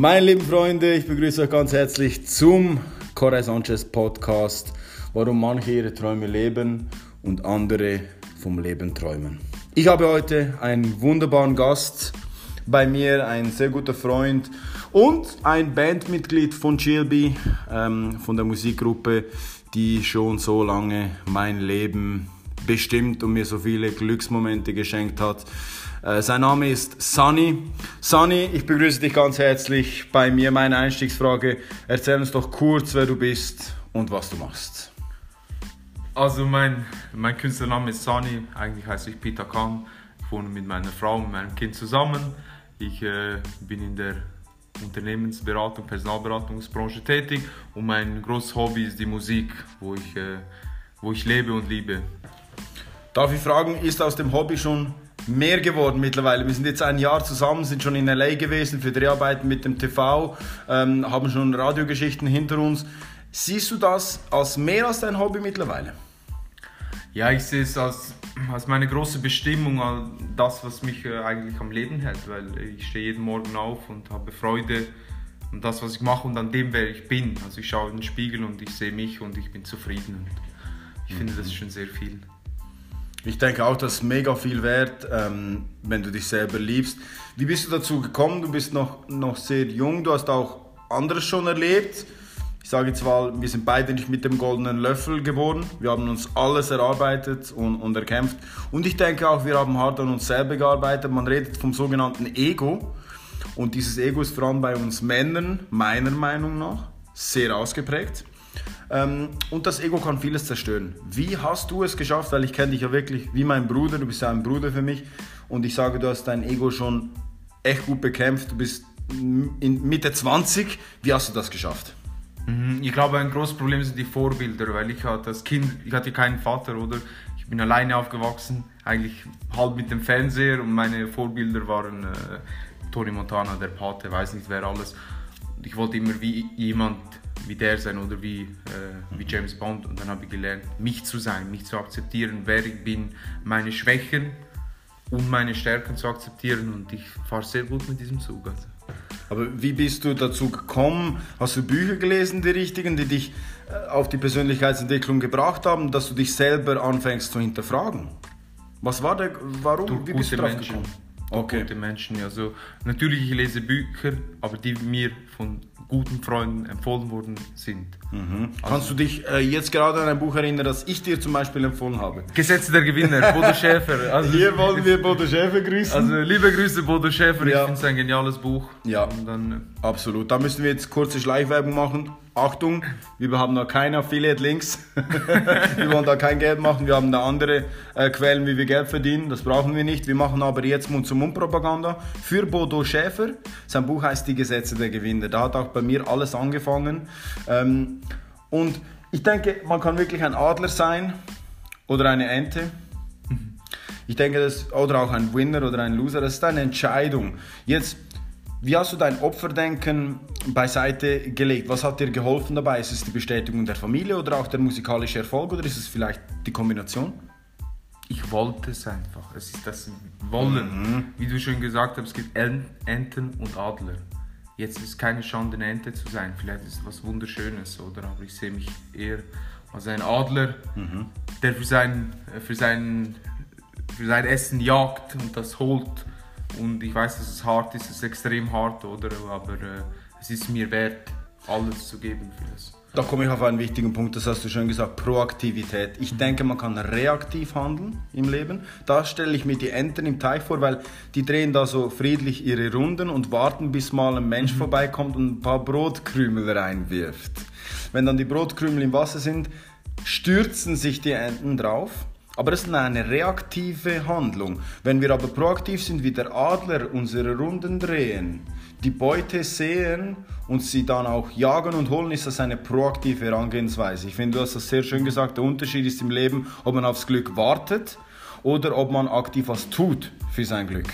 Meine lieben Freunde, ich begrüße euch ganz herzlich zum Corey Sanchez Podcast, warum manche ihre Träume leben und andere vom Leben träumen. Ich habe heute einen wunderbaren Gast bei mir, ein sehr guter Freund und ein Bandmitglied von GLB, ähm, von der Musikgruppe, die schon so lange mein Leben bestimmt und mir so viele Glücksmomente geschenkt hat. Äh, sein Name ist Sunny. Sunny, ich begrüße dich ganz herzlich bei mir. Meine Einstiegsfrage, erzähl uns doch kurz, wer du bist und was du machst. Also mein, mein Künstlername ist Sunny, eigentlich heiße ich Peter Kahn. Ich wohne mit meiner Frau und meinem Kind zusammen. Ich äh, bin in der Unternehmensberatung, Personalberatungsbranche tätig und mein großes Hobby ist die Musik, wo ich, äh, wo ich lebe und liebe. Darf ich fragen, ist aus dem Hobby schon mehr geworden mittlerweile. Wir sind jetzt ein Jahr zusammen, sind schon in LA gewesen für Dreharbeiten mit dem TV, ähm, haben schon Radiogeschichten hinter uns. Siehst du das als mehr als dein Hobby mittlerweile? Ja, ich sehe es als, als meine große Bestimmung, als das, was mich äh, eigentlich am Leben hält, weil ich stehe jeden Morgen auf und habe Freude an das, was ich mache und an dem, wer ich bin. Also ich schaue in den Spiegel und ich sehe mich und ich bin zufrieden. Und ich finde, das ist schon sehr viel. Ich denke auch, das ist mega viel wert, ähm, wenn du dich selber liebst. Wie bist du dazu gekommen? Du bist noch, noch sehr jung, du hast auch anderes schon erlebt. Ich sage jetzt mal, wir sind beide nicht mit dem goldenen Löffel geboren. Wir haben uns alles erarbeitet und, und erkämpft. Und ich denke auch, wir haben hart an uns selber gearbeitet. Man redet vom sogenannten Ego. Und dieses Ego ist vor allem bei uns Männern, meiner Meinung nach, sehr ausgeprägt. Ähm, und das Ego kann vieles zerstören. Wie hast du es geschafft? Weil ich kenne dich ja wirklich wie mein Bruder, du bist ja ein Bruder für mich. Und ich sage, du hast dein Ego schon echt gut bekämpft. Du bist in Mitte 20. Wie hast du das geschafft? Mhm, ich glaube, ein großes Problem sind die Vorbilder, weil ich hatte als Kind, ich hatte keinen Vater, oder? Ich bin alleine aufgewachsen, eigentlich halb mit dem Fernseher und meine Vorbilder waren äh, Tony Montana, der Pate, weiß nicht wer alles. Ich wollte immer wie jemand wie der sein oder wie, äh, wie James Bond. Und dann habe ich gelernt, mich zu sein, mich zu akzeptieren, wer ich bin, meine Schwächen und meine Stärken zu akzeptieren. Und ich fahre sehr gut mit diesem Zug. Also. Aber wie bist du dazu gekommen? Hast du Bücher gelesen, die richtigen, die dich äh, auf die Persönlichkeitsentwicklung gebracht haben, dass du dich selber anfängst zu hinterfragen? Was war der, warum, Durch wie bist du drauf Menschen. gekommen? Okay. Gute Menschen, also natürlich ich lese Bücher, aber die mir von guten Freunden empfohlen worden sind. Mhm. Also Kannst du dich äh, jetzt gerade an ein Buch erinnern, das ich dir zum Beispiel empfohlen habe? Gesetze der Gewinner, Bodo Schäfer. Also, Hier wollen wir Bodo Schäfer grüßen. Also liebe Grüße Bodo Schäfer, ja. ich finde es ein geniales Buch. Ja, dann, absolut. Da müssen wir jetzt kurze Schleichwerbung machen. Achtung, wir haben da keine Affiliate-Links. wir wollen da kein Geld machen. Wir haben da andere äh, Quellen, wie wir Geld verdienen. Das brauchen wir nicht. Wir machen aber jetzt Mund-zu-Mund-Propaganda für Bodo Schäfer. Sein Buch heißt Die Gesetze der Gewinner. Da hat auch bei mir alles angefangen. Ähm, und ich denke, man kann wirklich ein Adler sein oder eine Ente. Ich denke, das, oder auch ein Winner oder ein Loser. Das ist eine Entscheidung. Jetzt wie hast du dein Opferdenken beiseite gelegt? Was hat dir geholfen dabei? Ist es die Bestätigung der Familie oder auch der musikalische Erfolg oder ist es vielleicht die Kombination? Ich wollte es einfach. Es ist das Wollen. Mhm. Wie du schon gesagt hast, es gibt Enten und Adler. Jetzt ist es keine Schande, eine Ente zu sein. Vielleicht ist es was Wunderschönes, oder? Aber ich sehe mich eher als ein Adler, mhm. der für sein, für, sein, für sein Essen jagt und das holt und ich weiß, dass es hart ist, es ist extrem hart, oder? Aber äh, es ist mir wert, alles zu geben für das. Da komme ich auf einen wichtigen Punkt, das hast du schon gesagt, Proaktivität. Ich mhm. denke, man kann reaktiv handeln im Leben. Da stelle ich mir die Enten im Teich vor, weil die drehen da so friedlich ihre Runden und warten, bis mal ein Mensch mhm. vorbeikommt und ein paar Brotkrümel reinwirft. Wenn dann die Brotkrümel im Wasser sind, stürzen sich die Enten drauf aber es ist eine reaktive Handlung. Wenn wir aber proaktiv sind, wie der Adler unsere Runden drehen, die Beute sehen und sie dann auch jagen und holen, ist das eine proaktive Herangehensweise. Ich finde, du hast das sehr schön gesagt. Der Unterschied ist im Leben, ob man aufs Glück wartet oder ob man aktiv was tut für sein Glück.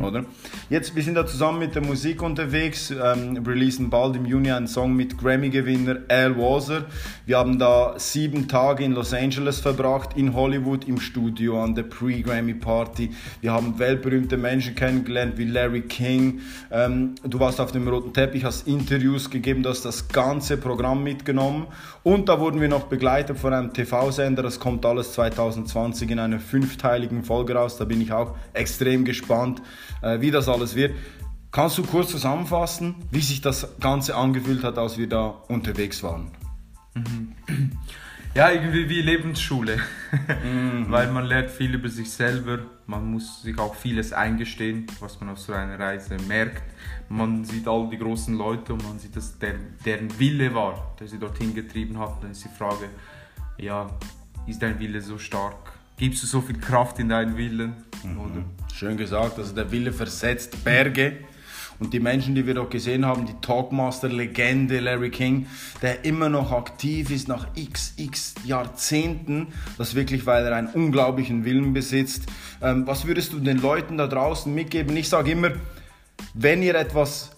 Oder? Jetzt, wir sind da zusammen mit der Musik unterwegs, ähm, releasen bald im Juni einen Song mit Grammy-Gewinner Al Walser. Wir haben da sieben Tage in Los Angeles verbracht, in Hollywood im Studio an der Pre-Grammy-Party. Wir haben weltberühmte Menschen kennengelernt wie Larry King. Ähm, du warst auf dem roten Teppich, hast Interviews gegeben, du hast das ganze Programm mitgenommen. Und da wurden wir noch begleitet von einem TV-Sender. Das kommt alles 2020 in einer fünfteiligen Folge raus. Da bin ich auch extrem gespannt wie das alles wird. Kannst du kurz zusammenfassen, wie sich das Ganze angefühlt hat, als wir da unterwegs waren? Ja, irgendwie wie Lebensschule, mhm. weil man lernt viel über sich selber, man muss sich auch vieles eingestehen, was man auf so einer Reise merkt. Man sieht all die großen Leute und man sieht, dass der, deren Wille war, der sie dorthin getrieben hat. Dann ist die Frage, ja, ist dein Wille so stark? Gibst du so viel Kraft in deinen Willen? Mhm. Schön gesagt, also der Wille versetzt Berge. Und die Menschen, die wir dort gesehen haben, die Talkmaster-Legende Larry King, der immer noch aktiv ist nach x, x Jahrzehnten, das wirklich, weil er einen unglaublichen Willen besitzt. Ähm, was würdest du den Leuten da draußen mitgeben? Ich sage immer, wenn ihr etwas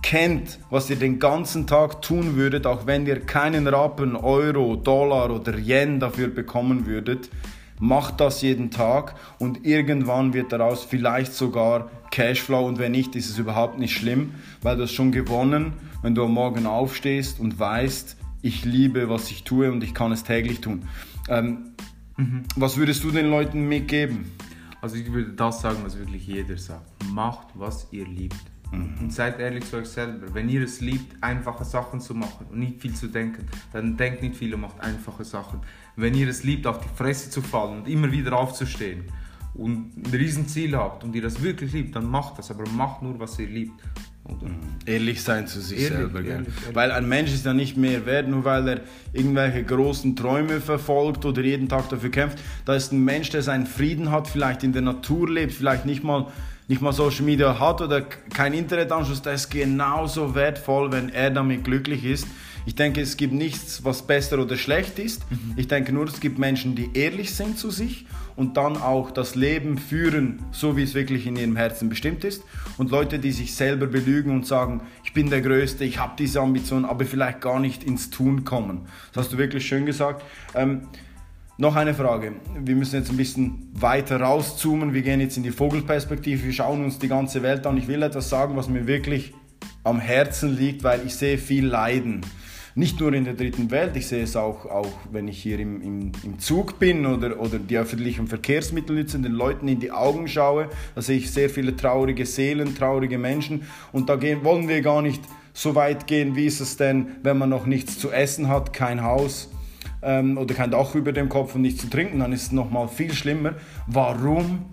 kennt, was ihr den ganzen Tag tun würdet, auch wenn ihr keinen Rappen, Euro, Dollar oder Yen dafür bekommen würdet, macht das jeden Tag und irgendwann wird daraus vielleicht sogar Cashflow und wenn nicht, ist es überhaupt nicht schlimm, weil du hast schon gewonnen, wenn du am Morgen aufstehst und weißt, ich liebe, was ich tue und ich kann es täglich tun. Ähm, mhm. Was würdest du den Leuten mitgeben? Also ich würde das sagen, was wirklich jeder sagt. Macht, was ihr liebt. Mhm. Und seid ehrlich zu euch selber. Wenn ihr es liebt, einfache Sachen zu machen und nicht viel zu denken, dann denkt nicht viel und macht einfache Sachen. Wenn ihr es liebt, auf die Fresse zu fallen und immer wieder aufzustehen und ein Riesenziel habt und ihr das wirklich liebt, dann macht das. Aber macht nur, was ihr liebt. Oder? Mhm. Ehrlich sein zu sich ehrlich, selber. Ehrlich, ehrlich. Weil ein Mensch ist ja nicht mehr wert, nur weil er irgendwelche großen Träume verfolgt oder jeden Tag dafür kämpft. Da ist ein Mensch, der seinen Frieden hat, vielleicht in der Natur lebt, vielleicht nicht mal nicht mal Social Media hat oder kein Internetanschluss, das ist genauso wertvoll, wenn er damit glücklich ist. Ich denke, es gibt nichts, was besser oder schlecht ist. Mhm. Ich denke nur, es gibt Menschen, die ehrlich sind zu sich und dann auch das Leben führen, so wie es wirklich in ihrem Herzen bestimmt ist. Und Leute, die sich selber belügen und sagen, ich bin der Größte, ich habe diese Ambition, aber vielleicht gar nicht ins Tun kommen. Das hast du wirklich schön gesagt. Ähm, noch eine Frage. Wir müssen jetzt ein bisschen weiter rauszoomen. Wir gehen jetzt in die Vogelperspektive. Wir schauen uns die ganze Welt an. Ich will etwas sagen, was mir wirklich am Herzen liegt, weil ich sehe viel Leiden. Nicht nur in der dritten Welt, ich sehe es auch, auch wenn ich hier im, im, im Zug bin oder, oder die öffentlichen Verkehrsmittel nützen, den Leuten in die Augen schaue. Da sehe ich sehr viele traurige Seelen, traurige Menschen. Und da gehen, wollen wir gar nicht so weit gehen, wie ist es denn, wenn man noch nichts zu essen hat, kein Haus ähm, oder kein Dach über dem Kopf und nichts zu trinken, dann ist es nochmal viel schlimmer. Warum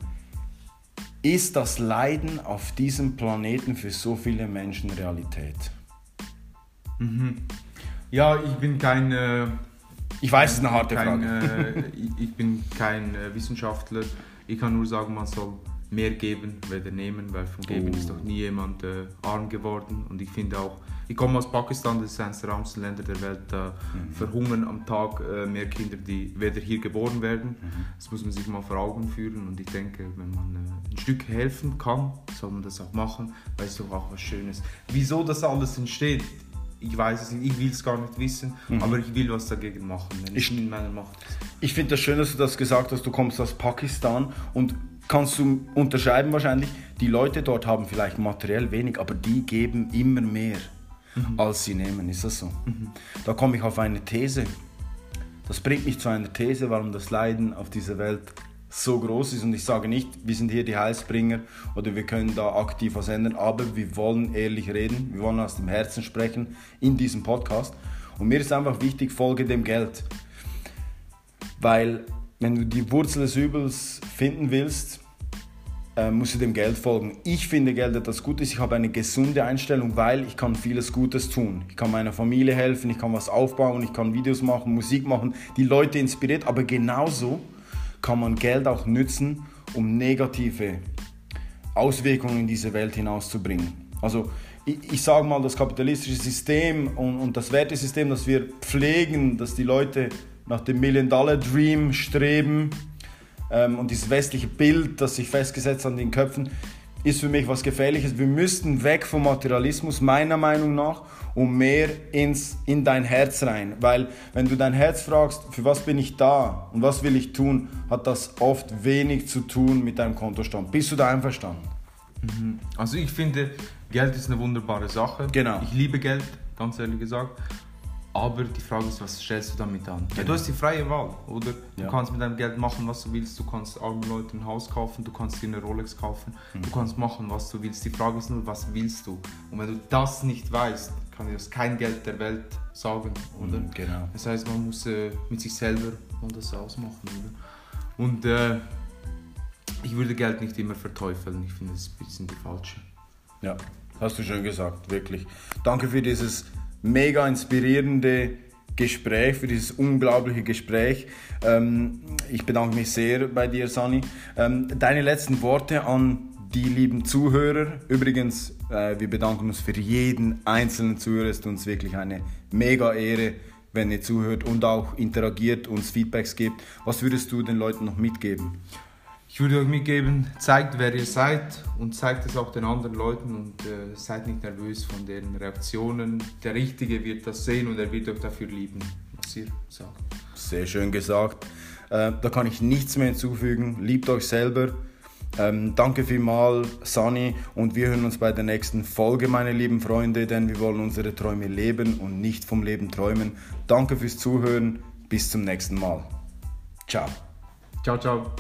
ist das Leiden auf diesem Planeten für so viele Menschen Realität? Mhm. Ja, ich bin kein... Äh, ich weiß, es ist eine harte kein, Frage. Äh, ich bin kein äh, Wissenschaftler. Ich kann nur sagen, man soll mehr geben, weder nehmen, weil von geben oh. ist doch nie jemand äh, arm geworden. Und ich finde auch, ich komme aus Pakistan, das ist eines der ärmsten Länder der Welt. Da mhm. verhungern am Tag äh, mehr Kinder, die weder hier geboren werden. Mhm. Das muss man sich mal vor Augen führen. Und ich denke, wenn man äh, ein Stück helfen kann, soll man das auch machen, weil es doch auch was Schönes. Wieso das alles entsteht, ich weiß es nicht, ich will es gar nicht wissen, mhm. aber ich will was dagegen machen, wenn ich, in meiner Macht Ich finde das schön, dass du das gesagt hast, du kommst aus Pakistan und kannst du unterscheiden wahrscheinlich, die Leute dort haben vielleicht materiell wenig, aber die geben immer mehr mhm. als sie nehmen. Ist das so? Mhm. Da komme ich auf eine These. Das bringt mich zu einer These, warum das Leiden auf dieser Welt so groß ist. Und ich sage nicht, wir sind hier die Heilsbringer oder wir können da aktiv was ändern, aber wir wollen ehrlich reden, wir wollen aus dem Herzen sprechen in diesem Podcast. Und mir ist einfach wichtig, folge dem Geld. Weil wenn du die Wurzel des Übels finden willst, äh, musst du dem Geld folgen. Ich finde Geld etwas Gutes. Ich habe eine gesunde Einstellung, weil ich kann vieles Gutes tun. Ich kann meiner Familie helfen, ich kann was aufbauen, ich kann Videos machen, Musik machen, die Leute inspiriert. Aber genauso kann man Geld auch nützen, um negative Auswirkungen in diese Welt hinauszubringen. Also ich, ich sage mal, das kapitalistische System und, und das Wertesystem, das wir pflegen, dass die Leute nach dem Million-Dollar-Dream streben, ähm, und dieses westliche Bild, das sich festgesetzt hat in den Köpfen, ist für mich was Gefährliches. Wir müssten weg vom Materialismus, meiner Meinung nach, und mehr ins, in dein Herz rein. Weil wenn du dein Herz fragst, für was bin ich da und was will ich tun, hat das oft wenig zu tun mit deinem Kontostand. Bist du da einverstanden? Mhm. Also ich finde, Geld ist eine wunderbare Sache. Genau. Ich liebe Geld, ganz ehrlich gesagt. Aber die Frage ist, was stellst du damit an? Ja, du hast die freie Wahl, oder? Du Ja. kannst mit deinem Geld machen, was du willst. Du kannst armen Leuten ein Haus kaufen, du kannst dir eine Rolex kaufen. Mhm. Du kannst machen, was du willst. Die Frage ist nur, was willst du? Und wenn du das nicht weißt, kann dir das kein Geld der Welt sagen, oder? Mhm, genau. Das heißt, man muss äh, mit sich selber mal das ausmachen, oder? Und äh, ich würde Geld nicht immer verteufeln. Ich finde, das ist ein bisschen die falsche. Ja, hast du schön gesagt, wirklich. Danke für dieses mega inspirierende Gespräch, für dieses unglaubliche Gespräch. Ähm, ich bedanke mich sehr bei dir, Sani. Ähm, deine letzten Worte an die lieben Zuhörer. Übrigens, äh, wir bedanken uns für jeden einzelnen Zuhörer. Es ist uns wirklich eine mega Ehre, wenn ihr zuhört und auch interagiert, uns Feedbacks gibt. Was würdest du den Leuten noch mitgeben? Ich würde euch mitgeben, zeigt, wer ihr seid und zeigt es auch den anderen Leuten und äh, seid nicht nervös von deren Reaktionen. Der Richtige wird das sehen und er wird euch dafür lieben, was ihr sagt. Sehr schön gesagt. Äh, da kann ich nichts mehr hinzufügen. Liebt euch selber. Ähm, danke vielmals, Sani. Und wir hören uns bei der nächsten Folge, meine lieben Freunde, denn wir wollen unsere Träume leben und nicht vom Leben träumen. Danke fürs Zuhören. Bis zum nächsten Mal. Ciao. Ciao, ciao.